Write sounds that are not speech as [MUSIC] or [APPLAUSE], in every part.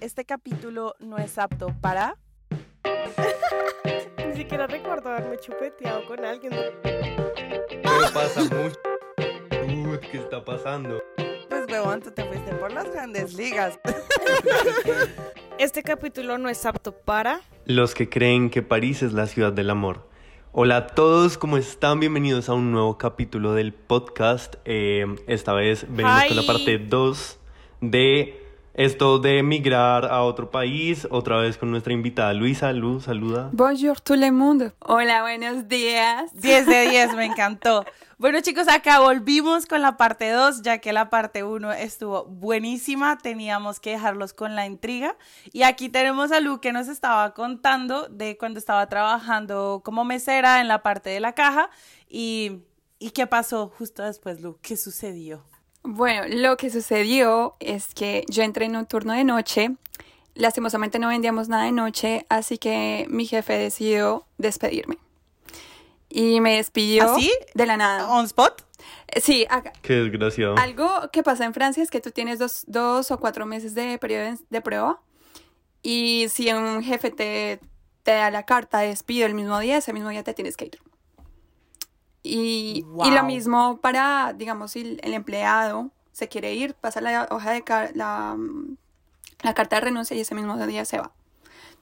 este capítulo no es apto para... [LAUGHS] Ni siquiera recuerdo haberme chupeteado con alguien. Pero pasa mucho. Uy, ¿qué está pasando? Pues huevón, tú te fuiste por las grandes ligas. [LAUGHS] Este capítulo no es apto para... Los que creen que París es la ciudad del amor. Hola a todos, ¿cómo están? Bienvenidos a un nuevo capítulo del podcast. Eh, esta vez venimos con la parte 2 de esto de emigrar a otro país. Otra vez con nuestra invitada Luisa. Lu, saluda. Bonjour tout le monde. Hola, buenos días. 10 de 10, [LAUGHS] me encantó. Bueno chicos, acá volvimos con la parte 2, ya que la parte 1 estuvo buenísima, teníamos que dejarlos con la intriga. Y aquí tenemos a Lu que nos estaba contando de cuando estaba trabajando como mesera en la parte de la caja. ¿Y, y qué pasó justo después, Lu? ¿Qué sucedió? Bueno, lo que sucedió es que yo entré en un turno de noche. Lastimosamente no vendíamos nada de noche, así que mi jefe decidió despedirme. Y me despidió ¿Así? de la nada. ¿On spot? Sí, acá- Qué desgraciado. Algo que pasa en Francia es que tú tienes dos, dos o cuatro meses de periodo de- prueba y si un jefe te, te da la carta de despido el mismo día, ese mismo día te tienes que ir. Y, y lo Wow. mismo para, digamos, si el, el empleado se quiere ir, pasa la hoja de car- la, mm, la carta de renuncia y ese mismo día se va.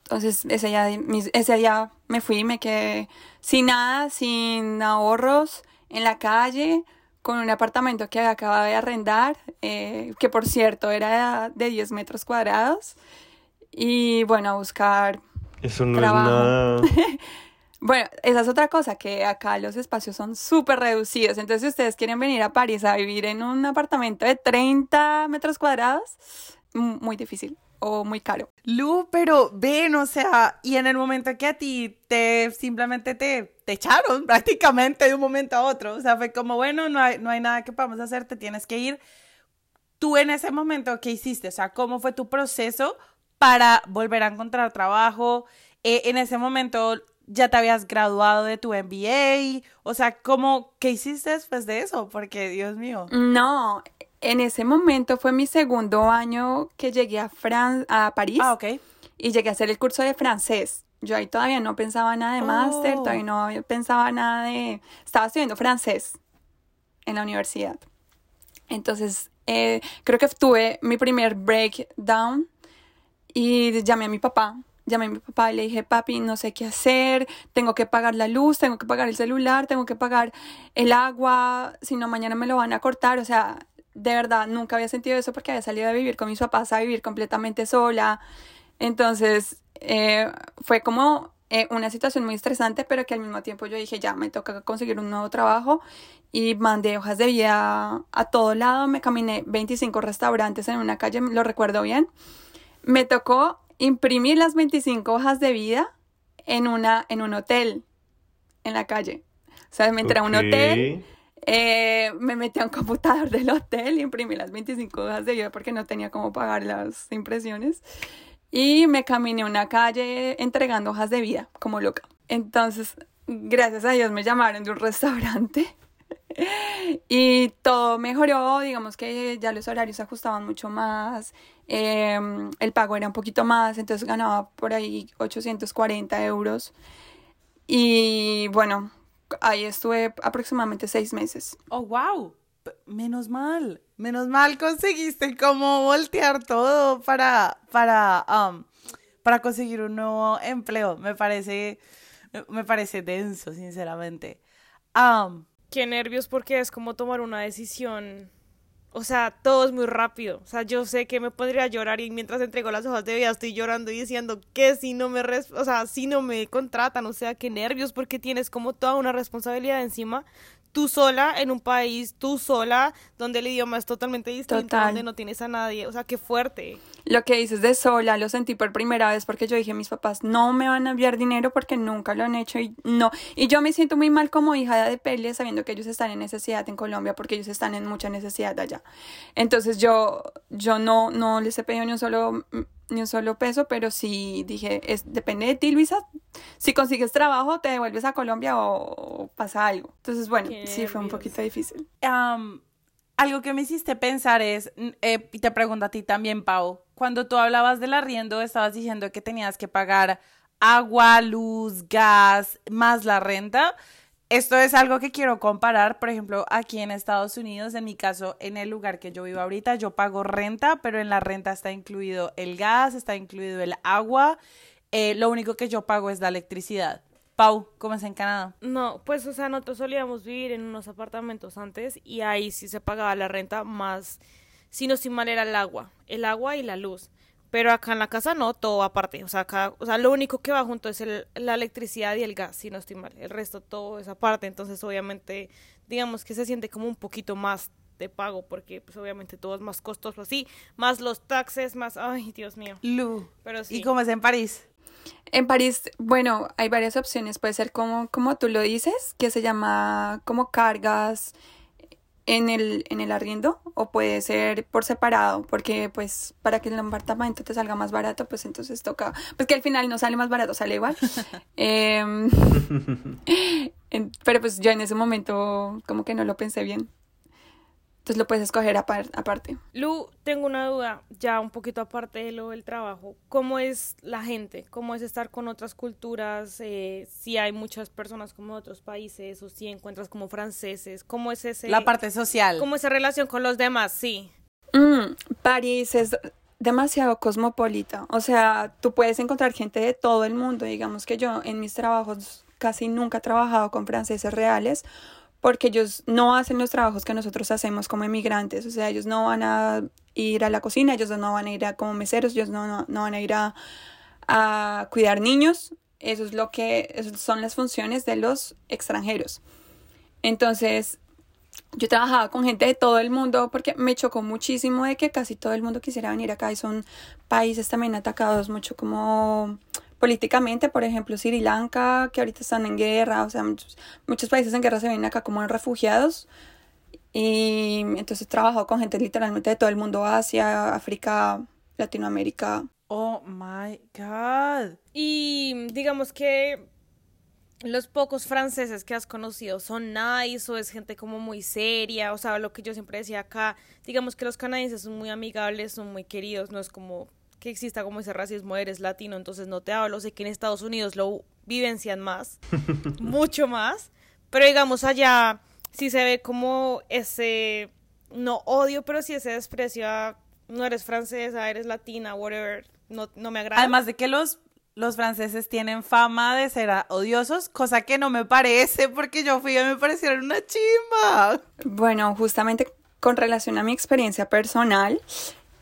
Entonces ese día, ese día me fui, me quedé sin nada, sin ahorros, en la calle, con un apartamento que acababa de arrendar, eh, que por cierto era de 10 metros cuadrados. Y bueno, a buscar... Eso no trabajo. es nada. [LAUGHS] Bueno, esa es otra cosa, que acá los espacios son súper reducidos. Entonces, si ustedes quieren venir a París a vivir en un apartamento de 30 metros cuadrados, muy difícil o muy caro. Lu, pero ven, o sea, y en el momento que a ti te simplemente te, te echaron [LAUGHS] prácticamente de un momento a otro, o sea, fue como, bueno, no hay, no hay nada que podamos hacer, te tienes que ir. Tú en ese momento, ¿qué hiciste? O sea, ¿cómo fue tu proceso para volver a encontrar trabajo? Eh, en ese momento, ¿ya te habías graduado de tu MBA? O sea, ¿cómo, qué hiciste después de eso? Porque, Dios mío. No, en ese momento fue mi segundo año que llegué a, Fran a París Ah, ok. y llegué a hacer el curso de francés. Yo ahí todavía no pensaba nada de máster, Oh. todavía no había- pensaba nada de... Estaba estudiando francés en la universidad. Entonces, eh, creo que tuve mi primer breakdown y llamé a mi papá. Llamé a mi papá y le dije, papi, no sé qué hacer, tengo que pagar la luz, tengo que pagar el celular, tengo que pagar el agua, si no mañana me lo van a cortar. O sea, de verdad, nunca había sentido eso porque había salido de vivir con mis papás a vivir completamente sola. Entonces, eh, fue como eh, una situación muy estresante, pero que al mismo tiempo yo dije, ya, me toca conseguir un nuevo trabajo y mandé hojas de vida a todo lado, me caminé 25 restaurantes en una calle, lo recuerdo bien. Me tocó imprimir las 25 hojas de vida en, una, en un hotel, en la calle. O sea, me entré a un hotel, eh, me metí a un computador [LAUGHS] del hotel y imprimí las 25 hojas de vida porque no tenía cómo pagar las impresiones. Y me caminé una calle entregando hojas de vida, como loca. Entonces, gracias a Dios me llamaron de un restaurante. [LAUGHS] Y todo mejoró, digamos que ya los horarios se ajustaban mucho más, eh, el pago era un poquito más, entonces ganaba por ahí 840 euros. Y bueno, ahí estuve aproximadamente seis meses. Oh, wow. Menos mal, menos mal conseguiste como voltear todo para, para, um, para conseguir un nuevo empleo. Me parece, me parece denso, sinceramente. Um, Qué nervios porque es como tomar una decisión. O sea, todo es muy rápido. O sea, yo sé que me pondría a llorar y mientras entrego las hojas de vida estoy llorando y diciendo que si no me, o sea, si no me contratan, o sea, qué nervios porque tienes como toda una responsabilidad encima. Tú sola en un país, tú sola, donde el idioma es totalmente distinto, Total. donde no tienes a nadie. O sea, qué fuerte. Lo que dices de sola lo sentí por primera vez porque yo dije, mis papás no me van a enviar dinero porque nunca lo han hecho y no. Y yo me siento muy mal como hija de Pele sabiendo que ellos están en necesidad en Colombia porque ellos están en mucha necesidad allá. Entonces yo, yo no, no les he pedido ni un solo, ni un solo peso, pero sí dije, es, depende de ti, Luisa. Si consigues trabajo, te devuelves a Colombia o, o pasa algo. Entonces, bueno, Qué sí fue un poquito difícil. um, algo que me hiciste pensar es, mm, eh, y te pregunto a ti también, Pau, cuando tú hablabas del arriendo, estabas diciendo que tenías que pagar agua, luz, gas, más la renta. Esto es algo que quiero comparar, por ejemplo, aquí en Estados Unidos, en mi caso, en el lugar que yo vivo ahorita, yo pago renta, pero en la renta está incluido el gas, está incluido el agua, eh, lo único que yo pago es la electricidad. Pau, ¿cómo es en Canadá? No, pues, o sea, nosotros solíamos vivir en unos apartamentos antes y ahí sí se pagaba la renta más, si no estoy mal, era el agua, el agua y la luz. Pero acá en la casa no, todo aparte. O sea, acá, o sea, lo único que va junto es el- la electricidad y el gas, si no estoy mal. El resto todo es aparte. Entonces, obviamente, digamos que se siente como un poquito más de pago porque, pues, obviamente todo es más costoso así. Más los taxes, más, ay, Dios mío. Lu. Pero sí. ¿Y cómo es en París? En París, bueno, hay varias opciones. Puede ser como, como tú lo dices, que se llama como cargas en el, en el arriendo, o puede ser por separado, porque pues para que el apartamento te salga más barato, pues entonces toca, pues que al final no sale más barato, sale igual. [LAUGHS] Em, [LAUGHS] en- pero pues yo en ese momento como que no lo pensé bien. Entonces lo puedes escoger apar- aparte. Lu, tengo una duda, ya un poquito aparte de lo del trabajo. ¿Cómo es la gente? ¿Cómo es estar con otras culturas? Eh, si hay muchas personas como de otros países o si encuentras como franceses. ¿Cómo es ese? La parte social. ¿Cómo es esa relación con los demás? Sí. Mm, París es demasiado cosmopolita. O sea, tú puedes encontrar gente de todo el mundo. Digamos que yo en mis trabajos casi nunca he trabajado con franceses reales porque ellos no hacen los trabajos que nosotros hacemos como emigrantes. O sea, ellos no van a ir a la cocina, ellos no van a ir a como meseros, ellos no, no, no van a ir a, a cuidar niños. Eso es lo que son las funciones de los extranjeros. Entonces, yo trabajaba con gente de todo el mundo porque me chocó muchísimo de que casi todo el mundo quisiera venir acá y son países también atacados mucho como políticamente, por ejemplo, Sri Lanka, que ahorita están en guerra, o sea, muchos, países en guerra se vienen acá como refugiados. Y entonces he trabajado con gente literalmente de todo el mundo, Asia, África, Latinoamérica. Oh my God. Y digamos que los pocos franceses que has conocido son nice o es gente como muy seria, o sea, lo que yo siempre decía acá, digamos que los canadienses son muy amigables, son muy queridos, no es como que exista como ese racismo, eres latino, entonces no te hablo, sé que en Estados Unidos lo vivencian más, [LAUGHS] mucho más, pero digamos allá sí se ve como ese, no odio, pero sí ese desprecio a, no eres francesa, eres latina, whatever, no, no me agrada. Además de que los, los franceses tienen fama de ser odiosos, cosa que no me parece porque yo fui y me parecieron una chimba. Bueno, justamente con relación a mi experiencia personal,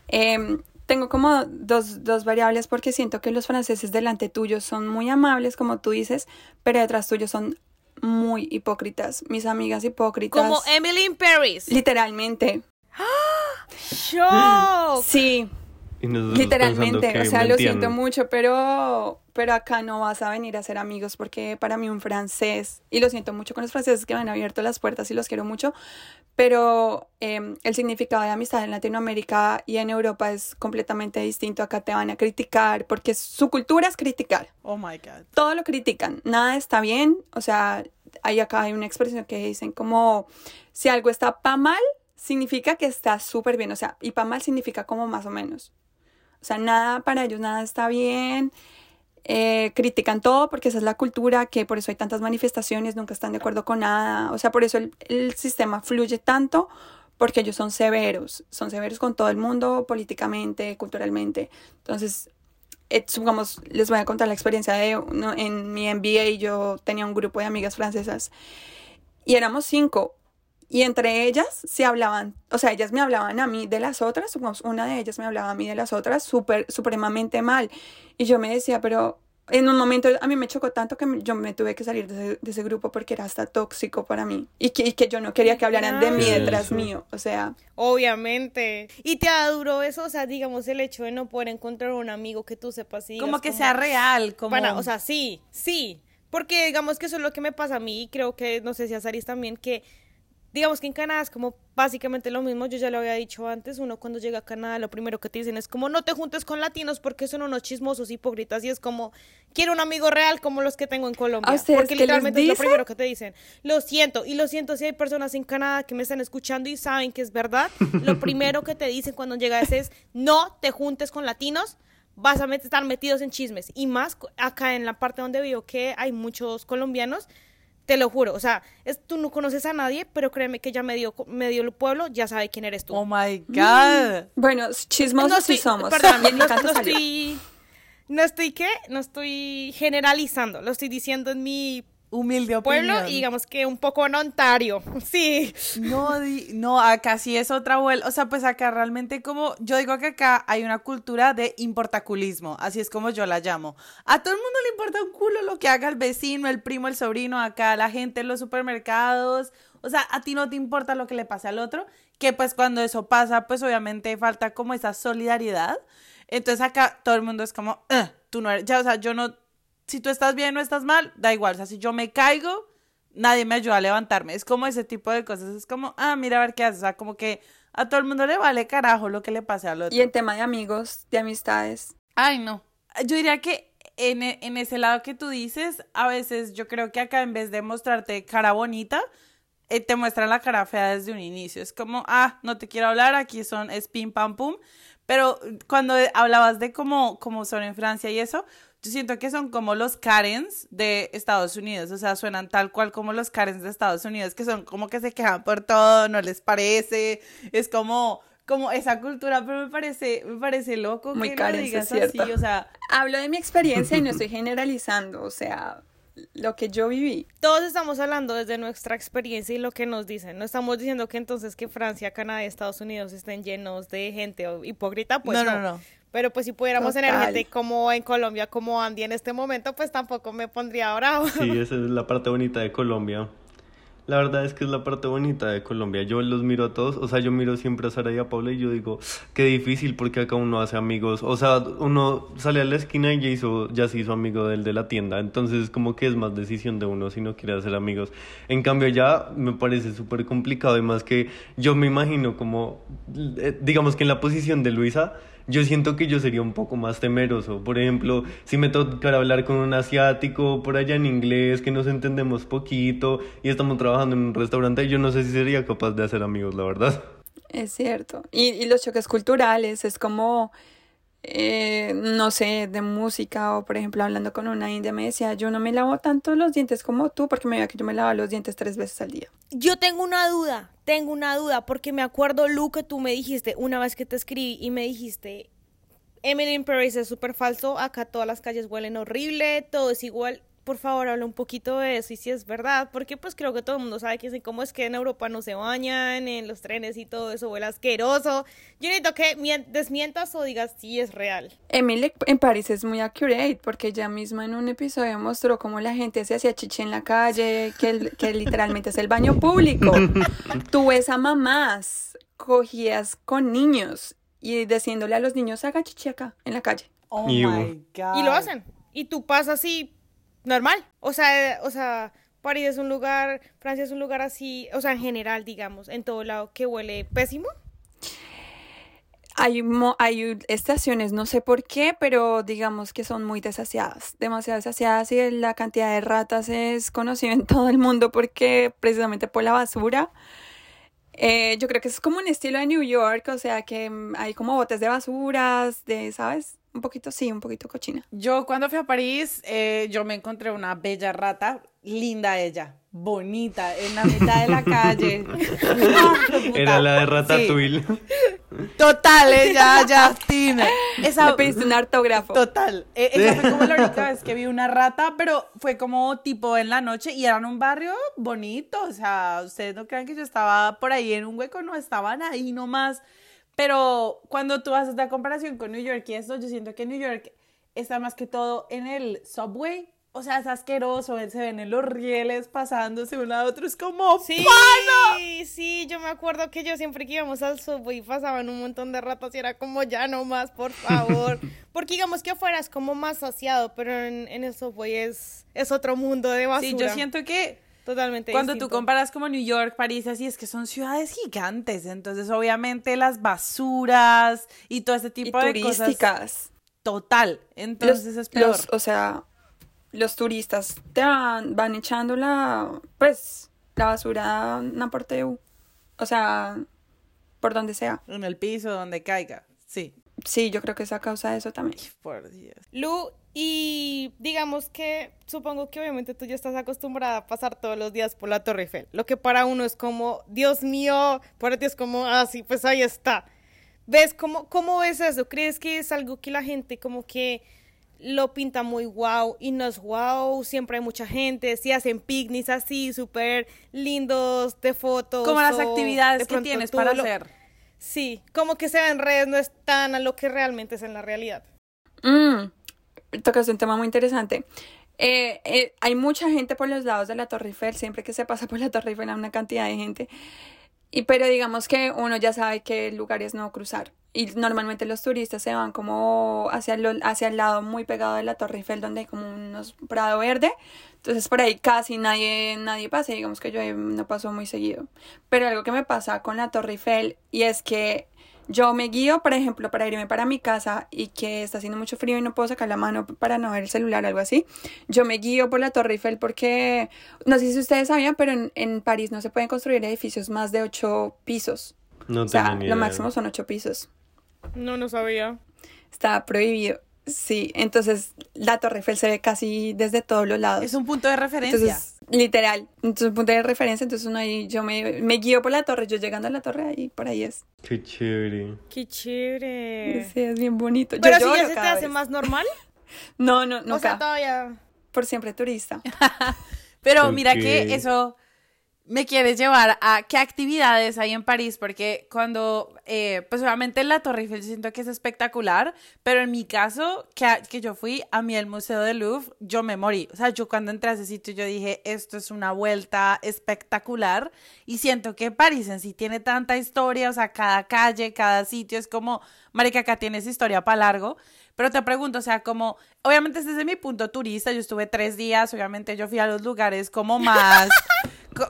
em, tengo como dos, dos variables porque siento que los franceses delante tuyo son muy amables, como tú dices, pero detrás tuyo son muy hipócritas. Mis amigas hipócritas. Como Emily in Paris. Literalmente. ¡Shock! Sí, Y literalmente. pensando O sea, lo siento mucho, pero, pero acá no vas a venir a ser amigos porque para mí un francés, y lo siento mucho con los franceses que me han abierto las puertas y los quiero mucho, pero em, el significado de amistad en Latinoamérica y en Europa es completamente distinto. Acá te van a criticar porque su cultura es criticar. Oh my God. Todo lo critican, nada está bien. O sea, hay acá hay una expresión que dicen como si algo está pa mal, significa que está súper bien. O sea, y pa mal significa como más o menos. O sea, nada para ellos, nada está bien. Eh, critican todo porque esa es la cultura, que por eso hay tantas manifestaciones, nunca están de acuerdo con nada. O sea, por eso el, el sistema fluye tanto, porque ellos son severos, son severos con todo el mundo, políticamente, culturalmente. Entonces, eh, supongamos, les voy a contar la experiencia de uno, en mi MBA, yo tenía un grupo de amigas francesas y éramos cinco. Y entre ellas se hablaban, o sea, ellas me hablaban a mí de las otras, supongamos, una de ellas me hablaba a mí de las otras súper, supremamente mal. Y yo me decía, pero en un momento a mí me chocó tanto que yo me tuve que salir de ese, de ese grupo porque era hasta tóxico para mí. Y que, y que yo no quería que hablaran de mí Claro. detrás Eso. mío. O sea, Obviamente. ¿Y te da duro eso? O sea, digamos, el hecho de no poder encontrar un amigo que tú sepas y Como que sea real, como... O sea, sí, sí. Porque digamos que eso es lo que me pasa a mí y creo que, no sé si a Saris también, que digamos que en Canadá es como básicamente lo mismo, yo ya lo había dicho antes, uno cuando llega a Canadá lo primero que te dicen es como no te juntes con latinos porque son unos chismosos hipócritas y es como quiero un amigo real como los que tengo en Colombia, ¿A ustedes porque les literalmente es lo primero que te dicen. Lo siento y lo siento si hay personas en Canadá que me están escuchando y saben que es verdad, lo [LAUGHS] primero que te dicen cuando llegas es no te juntes con latinos. Vas a met- estar metidos en chismes. Y más acá en la parte donde vivo que hay muchos colombianos, te lo juro, o sea, es, tú no conoces a nadie, pero créeme que ya medio, medio el pueblo ya sabe quién eres tú. Oh my God. Bueno, chismosos no sí estoy, somos. perdón, [LAUGHS] no, estoy, no estoy, ¿qué? No estoy generalizando, lo estoy diciendo en mi Humilde pueblo opinión. y digamos que un poco en Ontario, [LAUGHS] sí. No, di- no, acá sí es otra vuelta. O sea, pues acá realmente como, yo digo que acá hay una cultura de importaculismo, así es como yo la llamo. A todo el mundo le importa un culo lo que haga el vecino, el primo, el sobrino, acá la gente en los supermercados. O sea, a ti no te importa lo que le pase al otro, que pues cuando eso pasa, pues obviamente falta como esa solidaridad. Entonces acá todo el mundo es como, "Ugh, tú no eres, ya, o sea, yo no, si tú estás bien o estás mal, da igual. O sea, si yo me caigo, nadie me ayuda a levantarme. Es como ese tipo de cosas. Es como, ah, mira a ver qué haces. O sea, como que a todo el mundo le vale carajo lo que le pase al otro. Y en tema de amigos, de amistades. Ay, no. Yo diría que en, e- en ese lado que tú dices, a veces yo creo que acá en vez de mostrarte cara bonita, eh, te muestran la cara fea desde un inicio. Es como, ah, no te quiero hablar, aquí son, es pim pam pum. Pero cuando hablabas de cómo, cómo son en Francia y eso, yo siento que son como los Karens de Estados Unidos. O sea, suenan tal cual como los Karens de Estados Unidos, que son como que se quejan por todo, no les parece. Es como, como esa cultura, pero me parece, me parece loco Muy que Karen, lo digas es cierto. así. O sea, [LAUGHS] Hablo de mi experiencia y no estoy generalizando, o sea, lo que yo viví. Todos estamos hablando desde nuestra experiencia y lo que nos dicen. No estamos diciendo que entonces que Francia, Canadá y Estados Unidos estén llenos de gente hipócrita, pues No, no. no, no. Pero pues si pudiéramos tener Total. gente como en Colombia, como Andy en este momento, pues tampoco me pondría bravo. Sí, [LAUGHS] esa es la parte bonita de Colombia. La verdad es que es la parte bonita de Colombia. Yo los miro a todos, o sea, yo miro siempre a Sara y a Paula y yo digo, qué difícil porque acá uno hace amigos. O sea, uno sale a la esquina y ya, hizo, ya se hizo amigo del de la tienda. Entonces, como que es más decisión de uno si no quiere hacer amigos. En cambio, ya me parece súper complicado y más que yo me imagino como, eh, digamos que en la posición de Luisa, yo siento que yo sería un poco más temeroso. Por ejemplo, si me tocara hablar con un asiático por allá en inglés, que nos entendemos poquito y estamos trabajando en un restaurante, yo no sé si sería capaz de hacer amigos, la verdad. Es cierto. Y, y los choques culturales, es como, eh, no sé, de música o por ejemplo hablando con una india me decía, yo no me lavo tanto los dientes como tú porque me veía que yo me lavaba los dientes tres veces al día. Yo tengo una duda, tengo una duda, porque me acuerdo, Lu, que tú me dijiste una vez que te escribí y me dijiste, Emily in Paris es súper falso, acá todas las calles huelen horrible, todo es igual. Por favor, habla un poquito de eso y si es verdad, porque pues creo que todo el mundo sabe que es cómo es que en Europa no se bañan, en los trenes y todo eso huele asqueroso. Yo necesito que mien- desmientas o digas si es real. Emily en París es muy accurate porque ella misma en un episodio mostró cómo la gente se hacía chichi en la calle, que, el- que literalmente es el baño público. [LAUGHS] Tú ves a mamás cogías con niños y diciéndole a los niños haga chichi acá en la calle. oh my God. Y lo hacen. Y tú pasas así, normal. O sea, o sea, París es un lugar, Francia es un lugar así, o sea, en general, digamos, en todo lado que huele pésimo. Hay, mo- hay estaciones, no sé por qué, pero digamos que son muy desasiadas, demasiado desasiadas y la cantidad de ratas es conocida en todo el mundo porque precisamente por la basura. Eh, yo creo que es como un estilo de New York, o sea que mm, hay como botes de basuras, de, ¿sabes? Un poquito, sí, un poquito cochina. Yo cuando fui a París, eh, yo me encontré una bella rata, linda ella, bonita, en la mitad de la [LAUGHS] calle. [LAUGHS] Era la de Sí, Ratatouille. total, ella, Justin. Esa, Le pediste un autógrafo. Total. Eh, esa fue como la única [LAUGHS] vez que vi una rata, pero fue como tipo en la noche y era en un barrio bonito. O sea, ustedes no crean que yo estaba por ahí en un hueco, no estaban ahí nomás. Pero cuando tú haces la comparación con New York y esto, yo siento que New York está más que todo en el subway. O sea, es asqueroso, se ven en los rieles pasándose uno a otro, es como Sí, ¡Pana! sí, yo me acuerdo que yo siempre que íbamos al subway pasaban un montón de ratas y era como ya no más, por favor. [LAUGHS] Porque digamos que afuera es como más saciado, pero en, en el subway es, es otro mundo de basura. Sí, yo siento que Totalmente Cuando tú comparas como New York, París, así es que son ciudades gigantes, entonces obviamente las basuras y todo ese Y tipo de cosas turísticas. total, entonces es peor. los- o sea, los turistas te van, van echando la, pues, la basura a por teu. O sea, por donde sea. En el piso, donde caiga, sí. Sí, yo creo que es a causa de eso también. Por Dios. Lu, y digamos que supongo que obviamente tú ya estás acostumbrada a pasar todos los días por la Torre Eiffel. Lo que para uno es como, Dios mío, para ti es como, ah, sí, pues ahí está. ¿Ves cómo, cómo ves eso? ¿Crees que es algo que la gente como que lo pinta muy wow y no es wow? Siempre hay mucha gente, si hacen picnics así, súper lindos de fotos. Como las actividades de que tienes para lo- hacer. Sí, como que se ve en redes no es tan a lo que realmente es en la realidad. Mm, tocas un tema muy interesante. Eh, eh, hay mucha gente por los lados de la Torre Eiffel, siempre que se pasa por la Torre Eiffel hay una cantidad de gente. Y pero digamos que uno ya sabe qué lugares no cruzar. Y normalmente los turistas se van como hacia, lo- hacia el lado muy pegado de la Torre Eiffel, donde hay como unos prado verde. Entonces por ahí casi nadie, nadie pasa. Digamos que yo no paso muy seguido. Pero algo que me pasa con la Torre Eiffel y es que yo me guío, por ejemplo, para irme para mi casa y que está haciendo mucho frío y no puedo sacar la mano para no ver el celular o algo así. Yo me guío por la Torre Eiffel porque, no sé si ustedes sabían, pero en, en París no se pueden construir edificios más de ocho pisos. No o sea, tenía ni lo máximo son ocho pisos. No, no sabía. Está prohibido. Sí, entonces la Torre Eiffel se ve casi desde todos los lados. Es un punto de referencia. Entonces, literal, entonces un punto de referencia, entonces uno ahí, yo me, me guío por la torre, yo llegando a la torre ahí, por ahí es. Qué chévere. Qué chévere. Sí, es bien bonito. Yo Pero si ya se te hace vez. más normal. [LAUGHS] No, no, o sea, nunca. todavía. Por siempre turista. [LAUGHS] Pero mira que eso me quieres llevar a qué actividades hay en París, porque cuando, eh, pues obviamente la Torre Eiffel yo siento que es espectacular, pero en mi caso, que, que yo fui a mí al Museo del Louvre, yo me morí. O sea, yo cuando entré a ese sitio yo dije, esto es una vuelta espectacular y siento que París en sí tiene tanta historia, o sea, cada calle, cada sitio es como, marica, acá tienes historia para largo. Pero te pregunto, o sea, como, obviamente este es desde mi punto turista, yo estuve tres días, obviamente yo fui a los lugares como más, [LAUGHS]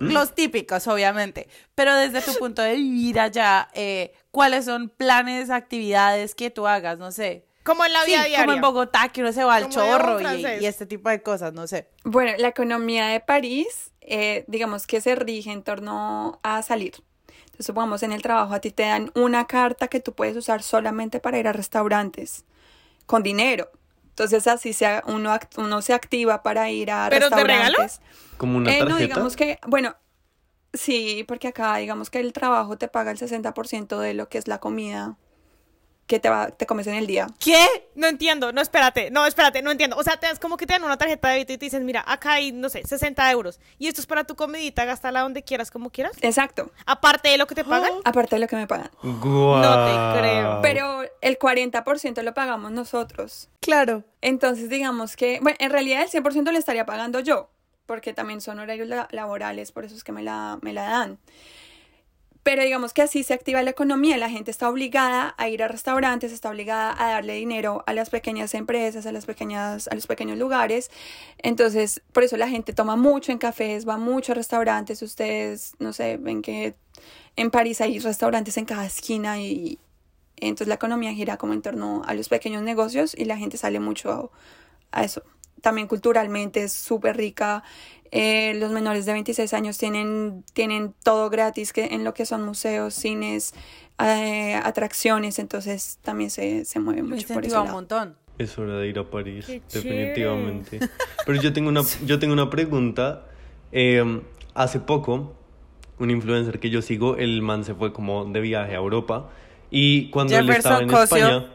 los típicos, obviamente, pero desde tu punto de vivir allá, eh, ¿cuáles son planes, actividades que tú hagas? No sé. Como en la Sí, vida diaria. como en Bogotá, que uno se va al Como chorro y este tipo de cosas, no sé. Bueno, la economía de París, eh, digamos que se rige en torno a salir. Entonces, supongamos en el trabajo a ti te dan una carta que tú puedes usar solamente para ir a restaurantes con dinero. Entonces así se, uno, act- uno se activa para ir a ¿Pero de regalo? restaurantes. Como una Eh, tarjeta. no, digamos que, bueno, sí, porque acá digamos que el trabajo te paga el 60% de lo que es la comida que te, va, te comes en el día. ¿Qué? No entiendo, no, espérate, no, espérate, no entiendo. O sea, te das como que te dan una tarjeta de débito y te dicen, mira, acá hay, no sé, 60 euros. Y esto es para tu comidita, gástala donde quieras, como quieras. Exacto, Aparte de lo que te pagan. [GASPS] aparte de lo que me pagan. Guau. No te creo. Pero el 40% lo pagamos nosotros. Claro. Entonces, digamos que, bueno, en realidad el 100% le estaría pagando yo, porque también son horarios la- laborales, por eso es que me la, me la dan. Pero digamos que así se activa la economía, la gente está obligada a ir a restaurantes, está obligada a darle dinero a las pequeñas empresas, a las pequeñas, a los pequeños lugares. Entonces, por eso la gente toma mucho en cafés, va mucho a restaurantes. Ustedes, no sé, ven que en París hay restaurantes en cada esquina y entonces la economía gira como en torno a los pequeños negocios y la gente sale mucho a, a eso. También culturalmente es súper rica. Eh, los menores de 26 años tienen, tienen todo gratis que, en lo que son museos, cines, eh, atracciones, entonces también se, se mueve Me mucho por incentiva un lado. montón. Es hora de ir a París, Qué definitivamente. Pero yo tengo una, [LAUGHS] yo tengo una pregunta. Eh, hace poco, un influencer que yo sigo, el man se fue como de viaje a Europa. Y cuando él estaba en Jefferson Cosio. España.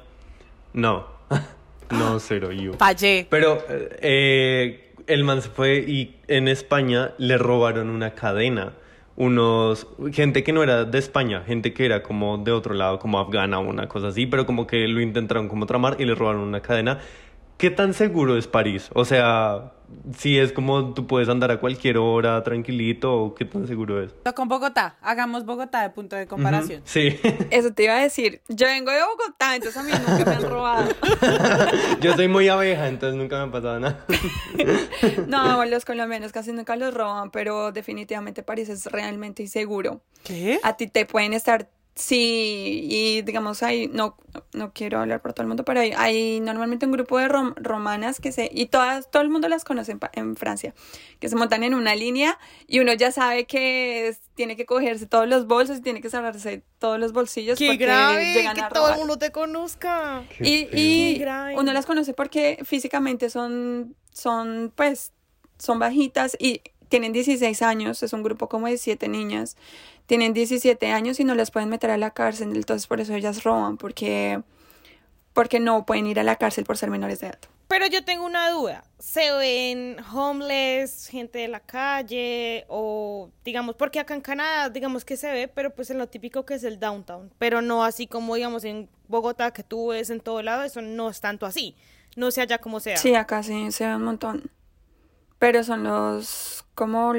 No, [LAUGHS] no, [GASPS] cero, yo. Fallé. Pero eh, el man se fue y en España le robaron una cadena. Unos, gente que no era de España, gente que era como de otro lado, como afgana o una cosa así, pero como que lo intentaron como tramar y le robaron una cadena. ¿Qué tan seguro es París? O sea, si es como tú puedes andar a cualquier hora tranquilito o qué tan seguro es. Con Bogotá, hagamos Bogotá de punto de comparación. Sí. [LAUGHS] Eso te iba a decir. Yo vengo de Bogotá, entonces a mí nunca me han robado. [LAUGHS] Yo soy muy abeja, entonces nunca me ha pasado nada. [LAUGHS] No, los colombianos casi nunca los roban, pero definitivamente París es realmente inseguro. ¿Qué? A ti te pueden estar, sí, y digamos, hay, no, no quiero hablar por todo el mundo, pero hay, hay normalmente un grupo de rom- romanas que se, y todas, todo el mundo las conoce en, Pa- en Francia, que se montan en una línea y uno ya sabe que es- tiene que cogerse todos los bolsos y tiene que cerrarse todos los bolsillos Qué porque grave, llegan que a todo el mundo te conozca. Qué Y, y uno las conoce porque físicamente son, son, pues, son bajitas y tienen 16 años, es un grupo como de 7 niñas, tienen 17 años y no las pueden meter a la cárcel, entonces por eso ellas roban, porque, porque no pueden ir a la cárcel por ser menores de edad. Pero yo tengo una duda. ¿Se ven homeless, gente de la calle o digamos, porque acá en Canadá digamos que se ve, pero pues en lo típico que es el downtown, pero no así como digamos en Bogotá que tú ves en todo lado, eso no es tanto así. No sé allá como sea. Sí, acá sí se ve un montón, pero son los, como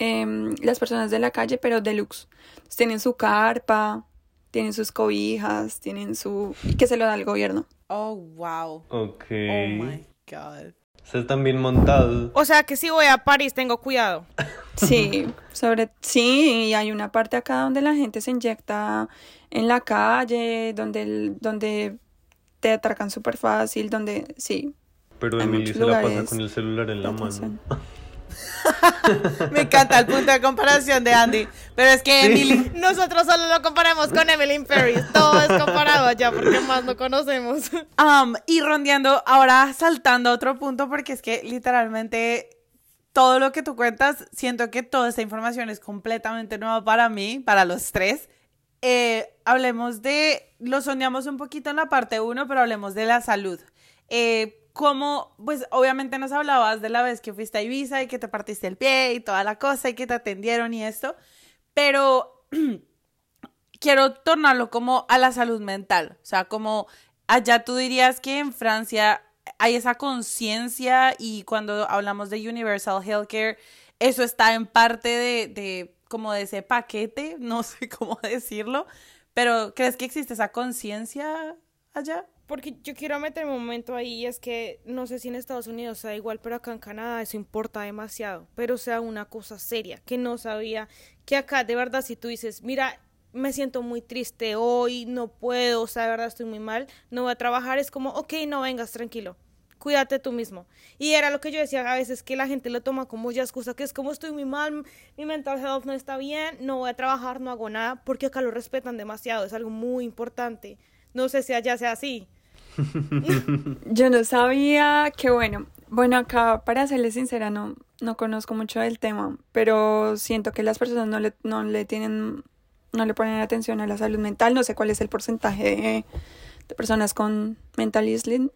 em, las personas de la calle, pero deluxe. Entonces, tienen su carpa, tienen sus cobijas, tienen su... y que se lo da el gobierno. Oh, wow. Ok. Oh my God. O sea, están bien montados. O sea que si voy a París tengo cuidado. [LAUGHS] Sí, sobre sí, y hay una parte acá donde la gente se inyecta en la calle, donde el- donde te atracan súper fácil, donde sí. Pero Emily muchos se la pasa lugares con el celular en la mano. [LAUGHS] [LAUGHS] Me encanta el punto de comparación de Andy. Pero es que Emily. Nosotros solo lo comparamos con Emily Paris. Todo es comparado allá porque más no conocemos. [LAUGHS] Um, y rondeando, ahora saltando a otro punto, porque es que literalmente todo lo que tú cuentas, siento que toda esta información es completamente nueva para mí, para los tres. Eh, hablemos de, lo soñamos un poquito en la parte 1, pero hablemos de la salud. Eh, como, pues obviamente nos hablabas de la vez que fuiste a Ibiza y que te partiste el pie y toda la cosa y que te atendieron y esto, pero [CLEARS THROAT] quiero tornarlo como a la salud mental. O sea, como allá tú dirías que en Francia hay esa conciencia y cuando hablamos de Universal Healthcare, eso está en parte de, de como de ese paquete, [LAUGHS] no sé cómo [LAUGHS] decirlo, pero ¿crees que existe esa conciencia allá? Porque yo quiero meter un momento ahí y es que no sé si en Estados Unidos sea igual, pero acá en Canadá eso importa demasiado. Pero sea una cosa seria, que no sabía que acá de verdad si tú dices, mira, me siento muy triste hoy, no puedo, o sea, de verdad estoy muy mal, no voy a trabajar, es como, ok, no vengas, tranquilo. Cuídate tú mismo. Y era lo que yo decía a veces que la gente lo toma como ya excusa, que es como estoy muy mal, mi mental health no está bien, no voy a trabajar, no hago nada, porque acá lo respetan demasiado, es algo muy importante. No sé si allá sea así. [LAUGHS] Yo no sabía que bueno, bueno acá para serles sincera no, no conozco mucho del tema, pero siento que las personas no le, no le tienen, no le ponen atención a la salud mental, no sé cuál es el porcentaje de, de personas con mental islands.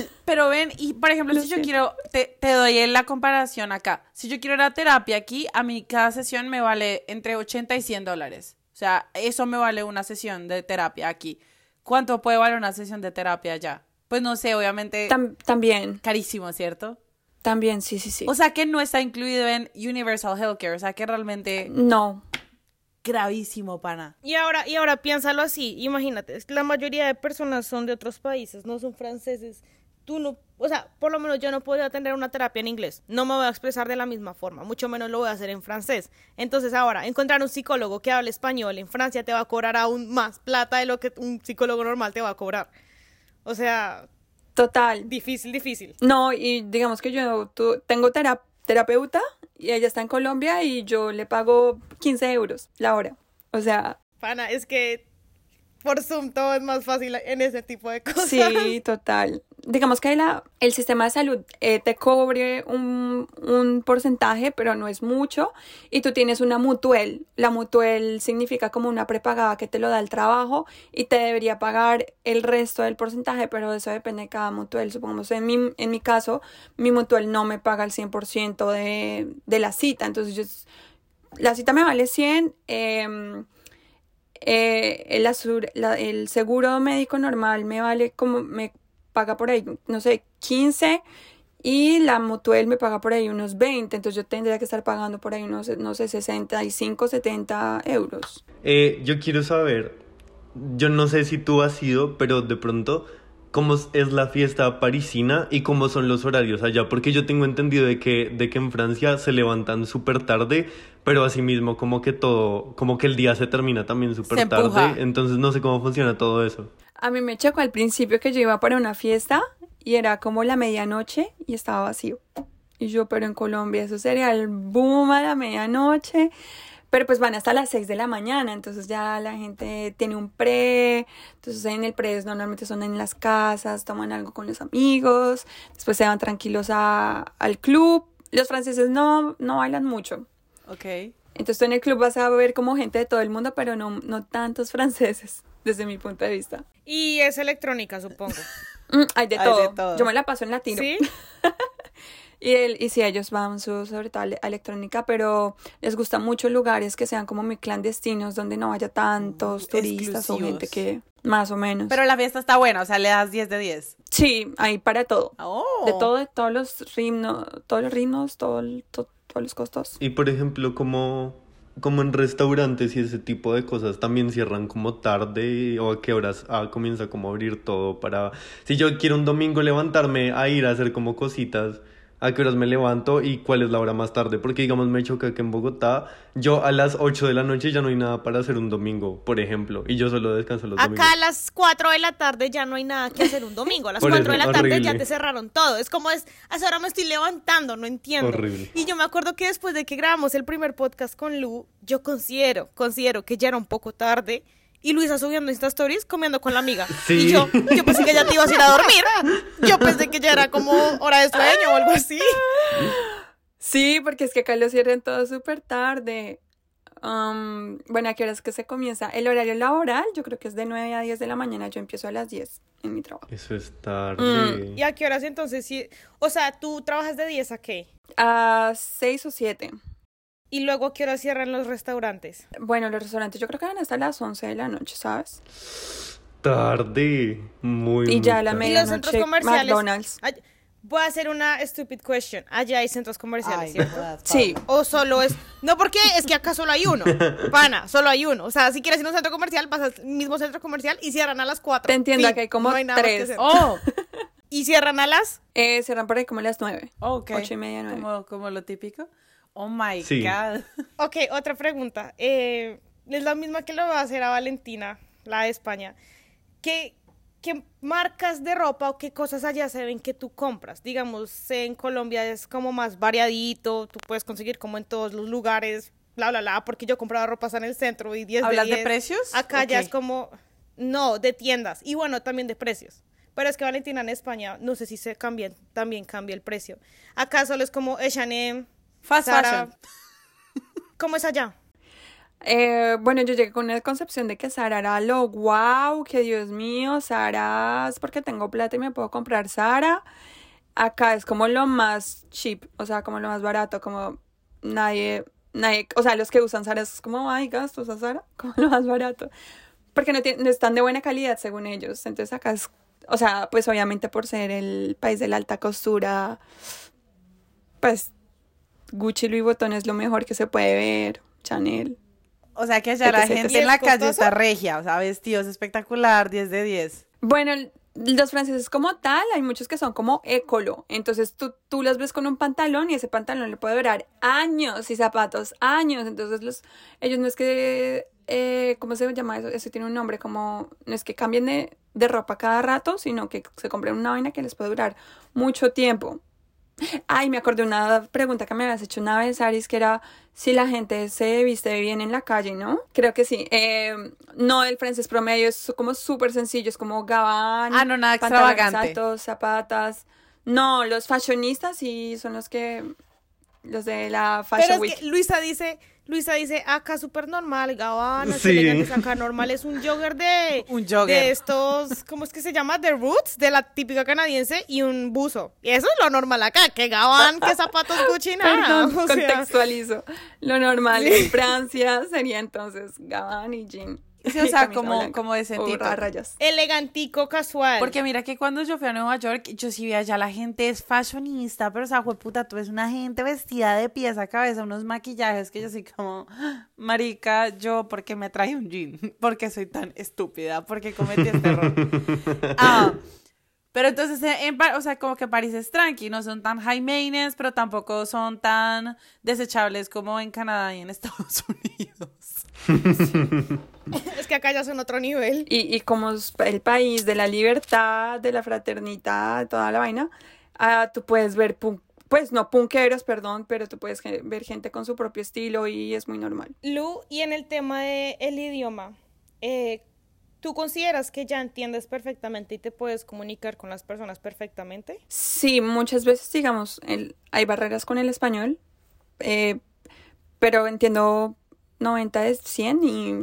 [LAUGHS] Pero ven, y por ejemplo, Lo si yo quiero, te, te doy la comparación acá. Si yo quiero ir a terapia aquí, a mí cada sesión me vale entre 80 y 100 dólares. O sea, eso me vale una sesión de terapia aquí. ¿Cuánto puede valer una sesión de terapia allá? Pues no sé, obviamente Tam- también, carísimo, ¿cierto? también, sí, sí, sí. O sea que no está incluido en Universal Healthcare, o sea que realmente no, gravísimo, pana. Y ahora, y ahora piénsalo así, imagínate, es que la mayoría de personas son de otros países, no son franceses. Tú no, o sea, por lo menos yo no podría tener una terapia en inglés. No me voy a expresar de la misma forma, mucho menos lo voy a hacer en francés. Entonces ahora, encontrar un psicólogo que hable español en Francia te va a cobrar aún más plata de lo que un psicólogo normal te va a cobrar. O sea, total. difícil, difícil. No, y digamos que yo tu- tengo tera- terapeuta y ella está en Colombia y yo le pago 15 euros la hora. O sea, Pana, es que por Zoom todo es más fácil en ese tipo de cosas. sí, total. Digamos que la, el sistema de salud eh, te cobre un, un porcentaje, pero no es mucho, y tú tienes una mutuel. La mutuel significa como una prepagada que te lo da el trabajo y te debería pagar el resto del porcentaje, pero eso depende de cada mutuel. Supongamos, en mi, en mi caso, mi mutuel no me paga el 100% de, de la cita, entonces la cita me vale 100. em, eh, el, la- el seguro médico normal me vale como me paga por ahí, no sé, 15 y la mutuel me paga por ahí unos 20, entonces yo tendría que estar pagando por ahí unos, no sé, 65, 70 euros. Eh, yo quiero saber, yo no sé si tú has ido, pero de pronto, ¿cómo es la fiesta parisina y cómo son los horarios allá? Porque yo tengo entendido de que, de que en Francia se levantan súper tarde, pero asimismo como que todo, como que el día se termina también súper empuja. tarde, entonces no sé cómo funciona todo eso. A mí me chocó al principio que yo iba para una fiesta y era como la medianoche y estaba vacío. Y yo, pero en Colombia eso sería el boom a la medianoche. Pero pues van hasta las 6 de la mañana, entonces ya la gente tiene un pre, entonces en el pre normalmente son en las casas, toman algo con los amigos, después se van tranquilos a- al club. Los franceses no, no bailan mucho. Ok. Entonces tú en el club vas a ver como gente de todo el mundo, pero no, no tantos franceses, desde mi punto de vista. Y es electrónica, supongo. [LAUGHS] Mm, hay, de, Hay todo. de todo. Yo me la paso en latino. ¿Sí? [LAUGHS] Y, el, y sí, ellos van su- sobre todo a le- a electrónica, pero les gusta mucho lugares que sean como muy clandestinos, donde no haya tantos turistas o gente que más o menos. Pero la fiesta está buena, o sea, le das 10 de 10. sí, hay para todo. Oh. De todo, de todos los ritmos, todos los ritmos, todo el- to- todos los costos. Y por ejemplo, como, como en restaurantes y ese tipo de cosas, también cierran como tarde o a qué horas ah, comienza como a abrir todo para... Si yo quiero un domingo levantarme a ir a hacer como cositas, ¿a qué horas me levanto y cuál es la hora más tarde? Porque digamos me choca que en Bogotá, yo a las 8 de la noche ya no hay nada para hacer un domingo, por ejemplo, y yo solo descanso los domingos. Acá a las 4 de la tarde ya no hay nada que hacer un domingo. A las [LAUGHS] Por 4 de la tarde ya te cerraron todo. Es como es, a esa hora me estoy levantando, no entiendo. Horrible. Y yo me acuerdo que después de que grabamos el primer podcast con Lu, yo considero, considero que ya era un poco tarde. Y Luisa subiendo Insta Stories comiendo con la amiga. Sí. Y yo, yo pensé que ya te ibas a ir a dormir. Yo pensé que ya era como hora de sueño o algo así. Sí, porque es que acá lo cierran todo súper tarde. Am, bueno, ¿a qué horas que se comienza? El horario laboral, yo creo que es de 9 a 10 de la mañana. Yo empiezo a las 10 en mi trabajo. Eso es tarde. ¿Y a qué horas entonces? Sí? O sea, ¿tú trabajas de 10 a qué? A 6 o 7. Y luego qué horas cierran los restaurantes. Bueno, los restaurantes yo creo que van hasta las 11 de la noche, ¿sabes? Tarde. Muy, Y ya a la tarde. Y los centros medianoche, comerciales. McDonald's. Ay, Voy a hacer una stupid question. Allá hay centros comerciales, Ay, ¿cierto? jodas, Sí. O solo es. No, porque es que acá solo hay uno. [LAUGHS] Pana, solo hay uno. O sea, si quieres ir a un centro comercial, vas al mismo centro comercial y cierran a las 4. Te entiendo, acá hay como hay nada que tres. Oh, [LAUGHS] Y cierran a las. Eh, cierran por ahí como a las 9. ok. Ocho y media, nueve. Como, como lo típico. Oh my Sí. God. Ok, otra pregunta. Eh, es la misma que le voy a hacer a Valentina, la de España. ¿Qué, ¿Qué marcas de ropa o qué cosas allá se ven que tú compras? Digamos, en Colombia es como más variadito, tú puedes conseguir como en todos los lugares, bla, bla, bla, porque yo compraba ropas en el centro y 10 ¿Hablas de 10. precios? Acá ya Ok. es como, no, de tiendas y bueno, también de precios. Pero es que Valentina en España, no sé si se cambia, también cambia el precio. Acá solo es como H&M, Fast Zara. fashion. [LAUGHS] ¿Cómo es allá? Eh, bueno, yo llegué con una concepción de que Sara era lo wow, que Dios mío, Sara es porque tengo plata y me puedo comprar Sara. Acá es como lo más cheap, o sea, como lo más barato, como nadie, nadie, o sea, los que usan Sara es como, ay, gasto, usas Sara, [LAUGHS] como lo más barato. Porque no, tienen- no están de buena calidad según ellos. Entonces acá es, o sea, pues obviamente por ser el país de la alta costura, pues Gucci Louis Vuitton es lo mejor que se puede ver, Chanel. O sea que allá la gente ¿Y en la calle está regia, o sea, vestidos espectacular, 10 de 10. Bueno, los franceses como tal, hay muchos que son como écolo. Entonces tú, tú los ves con un pantalón y ese pantalón le puede durar años y zapatos, años. Entonces los, ellos no es que, eh, ¿cómo se llama eso? Eso tiene un nombre, como, no es que cambien de, de ropa cada rato, sino que se compren una vaina que les puede durar mucho tiempo. Ay, me acordé una pregunta que me habías hecho una vez, Aris, que era si la gente se viste bien en la calle, ¿no? Creo que sí. Eh, no, el francés promedio es como súper sencillo, es como gabán, Ah, no, nada pantalones altos, zapatas. No, los fashionistas sí son los que, los de la Pero Fashion es Week. que Luisa dice, Luisa dice, acá súper normal, Gabbana, Sí. acá normal es un jogger de, [LAUGHS] Un jogger. de estos, ¿cómo es que se llama? De Roots, de la típica canadiense y un buzo. Y eso es lo normal acá, que Gabbana, que zapatos Gucci, nada. Perdón, o sea, contextualizo. Lo normal en Francia sería entonces gabán y jean. [LAUGHS] Sí, o [LAUGHS] sea, como, como a rayas. Elegantico, casual. Porque mira que cuando yo fui a Nueva York, yo sí vi allá la gente es fashionista, pero o sea, puta, tú ves una gente vestida de pies a cabeza, unos maquillajes que yo soy como, "Ah, marica, yo, ¿por qué me traje un jean? [LAUGHS] ¿Por qué soy tan estúpida? ¿Por qué cometí este error? Ah, pero entonces, eh, en, o sea, como que París es tranqui, no son tan high maintenance, pero tampoco son tan desechables como en Canadá y en Estados Unidos. [LAUGHS] es que acá ya son otro nivel. Y, y como es el país de la libertad, de la fraternidad, toda la vaina, ah, tú puedes ver, pues no punqueros, perdón, pero tú puedes ver gente con su propio estilo y es muy normal. Lu, y en el tema del idioma, eh, ¿tú consideras que ya entiendes perfectamente y te puedes comunicar con las personas perfectamente? Sí, muchas veces, digamos, el- hay barreras con el español, eh, pero entiendo 90 de 100 y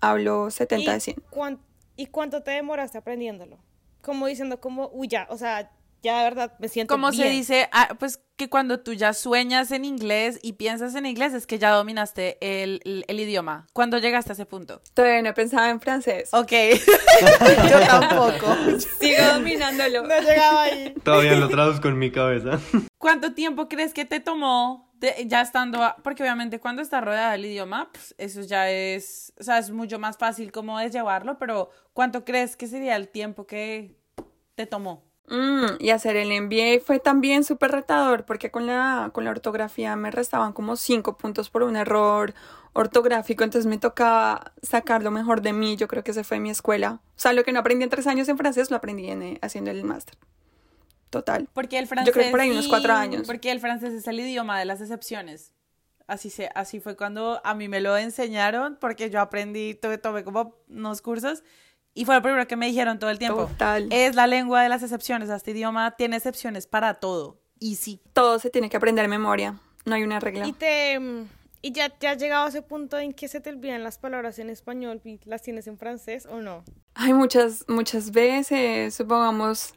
hablo 70 de ¿Y, 100. cuán- ¿Y cuánto te demoraste aprendiéndolo? Como diciendo, como, uy, ya, o sea, ya de verdad me siento Como se dice, ah, pues que cuando tú ya sueñas en inglés y piensas en inglés es que ya dominaste el, el- el idioma. ¿Cuándo llegaste a ese punto? Todavía no pensaba en francés. Ok, [LAUGHS] yo tampoco. Sigo dominándolo. No llegaba ahí. Todavía lo traduzco en mi cabeza. ¿Cuánto tiempo crees que te tomó ya estando, porque obviamente cuando estás rodeada del idioma, pues eso ya es, o sea, es mucho más fácil como de llevarlo, pero ¿cuánto crees que sería el tiempo que te tomó? Mm, y hacer el MBA fue también súper retador porque con la, con la ortografía me restaban como cinco puntos por un error ortográfico, entonces me tocaba sacar lo mejor de mí, yo creo que esa fue mi escuela. O sea, lo que no aprendí en tres años en francés lo aprendí en, eh, haciendo el máster. Total. Porque el francés. Yo creo que por ahí unos cuatro años. Porque el francés es el idioma de las excepciones. Así, se, así fue cuando a mí me lo enseñaron, porque yo aprendí, tuve, tomé como unos cursos, y fue lo primero que me dijeron todo el tiempo. Total. Es la lengua de las excepciones. Este idioma tiene excepciones para todo. Y sí. Todo se tiene que aprender de memoria, no hay una regla. Y te mm, y ya, ya has llegado a ese punto en que se te olvidan las palabras en español y las tienes en francés o no. Hay muchas, muchas veces, supongamos,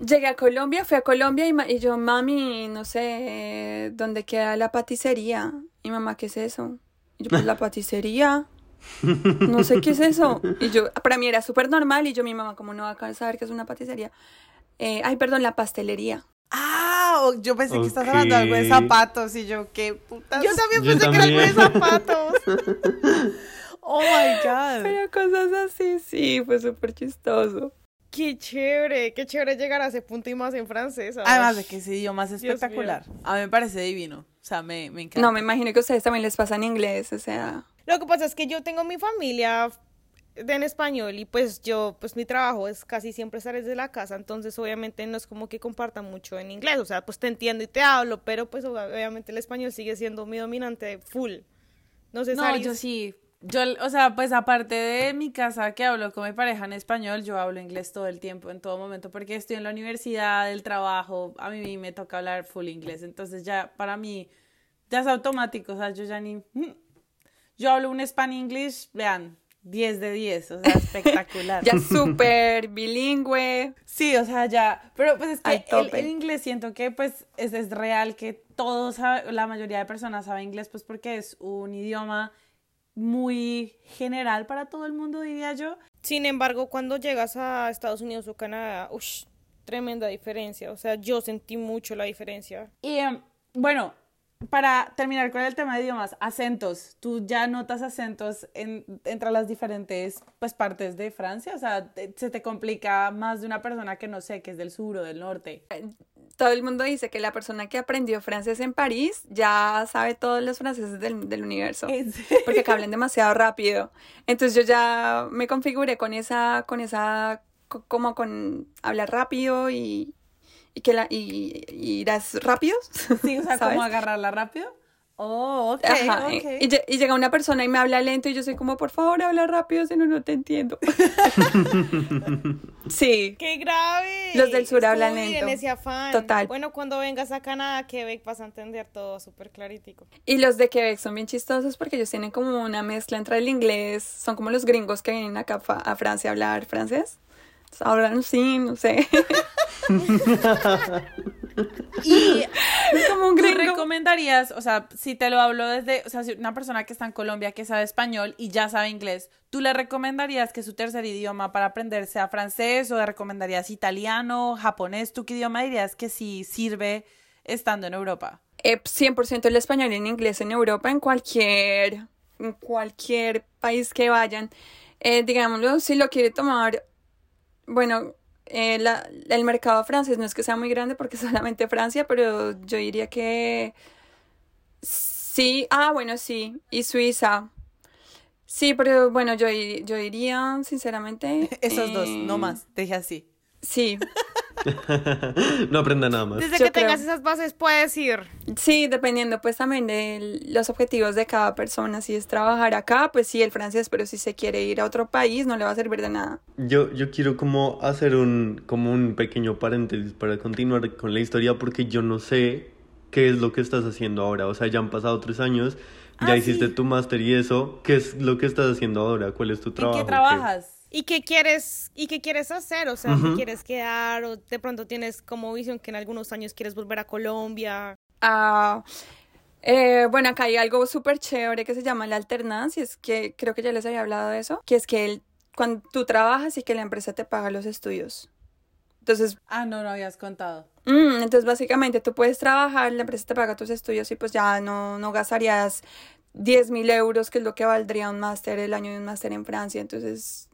llegué a Colombia, fui a Colombia y, ma- y yo, mami, no sé, ¿dónde queda la paticería? Y mamá, ¿qué es eso? Y yo, pues la paticería, no sé qué es eso. Y yo, para mí era súper normal y yo, mi mamá, como no va a saber qué es una paticería? Eh, ay, perdón, la pastelería. Ah, o- yo pensé que estás hablando de algo de zapatos y yo, qué putas. Yo también Yo pensé que era algo de zapatos. [LAUGHS] Oh my God. Pero cosas así, sí, fue súper chistoso. Qué chévere, qué chévere llegar a ese punto y más en francés. ¿sabes? Además de que ese idioma es espectacular. A mí me parece divino. O sea, me, me encanta. No, me imagino que a ustedes también les pasa en inglés, o sea... Lo que pasa es que yo tengo mi familia en español y pues yo, pues mi trabajo es casi siempre estar desde la casa, entonces obviamente no es como que comparta mucho en inglés, o sea, pues te entiendo y te hablo, pero pues obviamente el español sigue siendo mi dominante full. No sé, No, Saris. yo sí. Yo, o sea, pues aparte de mi casa que hablo con mi pareja en español, yo hablo inglés todo el tiempo, en todo momento, porque estoy en la universidad, el trabajo, a mí me toca hablar full inglés, entonces ya para mí ya es automático, o sea, yo ya ni... [LAUGHS] Yo hablo un Spanish English, vean, 10 de 10, o sea, espectacular. [LAUGHS] Ya súper bilingüe. Sí, o sea, ya, pero pues es que el, inglés siento que pues es, es real que todos, sabe- la mayoría de personas sabe inglés pues porque es un idioma muy general para todo el mundo, diría yo. Sin embargo, cuando llegas a Estados Unidos o Canadá, uff, tremenda diferencia, o sea, yo sentí mucho la diferencia. Y em, bueno, para terminar con el tema de idiomas, acentos, ¿tú ya notas acentos en, entre las diferentes pues partes de Francia? O sea, te- ¿se te complica más de una persona que no sé, que es del sur o del norte? Todo el mundo dice que la persona que aprendió francés en París ya sabe todos los franceses del, del universo. Porque que hablan demasiado rápido. Entonces yo ya me configuré con esa, con esa, co- como con hablar rápido y, y que la, y, y irás rápidos. [LAUGHS] Sí, o sea, ¿sabes? como agarrarla rápido. Oh, ok, Ajá, ok. eh, Y, y llega una persona y me habla lento y yo soy como, por favor, habla rápido, si no, no te entiendo. [LAUGHS] sí. ¡Qué grave! Los del sur hablan lento. ese afán. Total. Bueno, cuando vengas a Canadá, Quebec, vas a entender todo súper claritico. Y los de Quebec son bien chistosos porque ellos tienen como una mezcla entre el inglés, son como los gringos que vienen acá a Francia a hablar francés. Hablan así, no sé. Y Como un ¿Tú recomendarías, o sea, si te lo hablo desde, o sea, si una persona que está en Colombia que sabe español y ya sabe inglés, ¿tú le recomendarías que su tercer idioma para aprender sea francés o le recomendarías italiano, japonés? ¿Tú qué idioma dirías que sí sirve estando en Europa? Eh, 100% el español y en inglés en Europa, en cualquier, en cualquier país que vayan. Eh, digámoslo, si lo quiere tomar, bueno, eh, la- el mercado francés no es que sea muy grande porque [LAUGHS] solamente Francia, pero yo diría que sí, ah, bueno, sí, y Suiza. Sí, pero bueno, yo, yo diría, sinceramente. [LAUGHS] Esos dos, eh, no más, deje así. Sí, [LAUGHS] no aprenda nada más. Desde Yo que tengas esas bases puedes ir. Sí, dependiendo pues también de los objetivos de cada persona. Si es trabajar acá, pues sí, el francés, pero si se quiere ir a otro país, no le va a servir de nada. Yo, yo quiero como hacer un, como un pequeño paréntesis para continuar con la historia porque yo no sé qué es lo que estás haciendo ahora. O sea, ya han pasado tres años, ya Ah, hiciste sí. tu máster y eso. ¿Qué es lo que estás haciendo ahora? ¿Cuál es tu ¿En trabajo? qué trabajas? ¿Y qué quieres, y qué quieres hacer? O sea. ¿te quieres quedar? ¿O de pronto tienes como visión que en algunos años quieres volver a Colombia? Ah, eh, bueno, acá hay algo súper chévere que se llama la alternancia, es que creo que ya les había hablado de eso, que es que el- cuando tú trabajas y que la empresa te paga los estudios. Entonces, Ah, no, no habías contado. Mm, entonces básicamente tú puedes trabajar, la empresa te paga tus estudios y pues ya no, no gastarías 10 mil euros, que es lo que valdría un máster, el año de un máster en Francia. Entonces,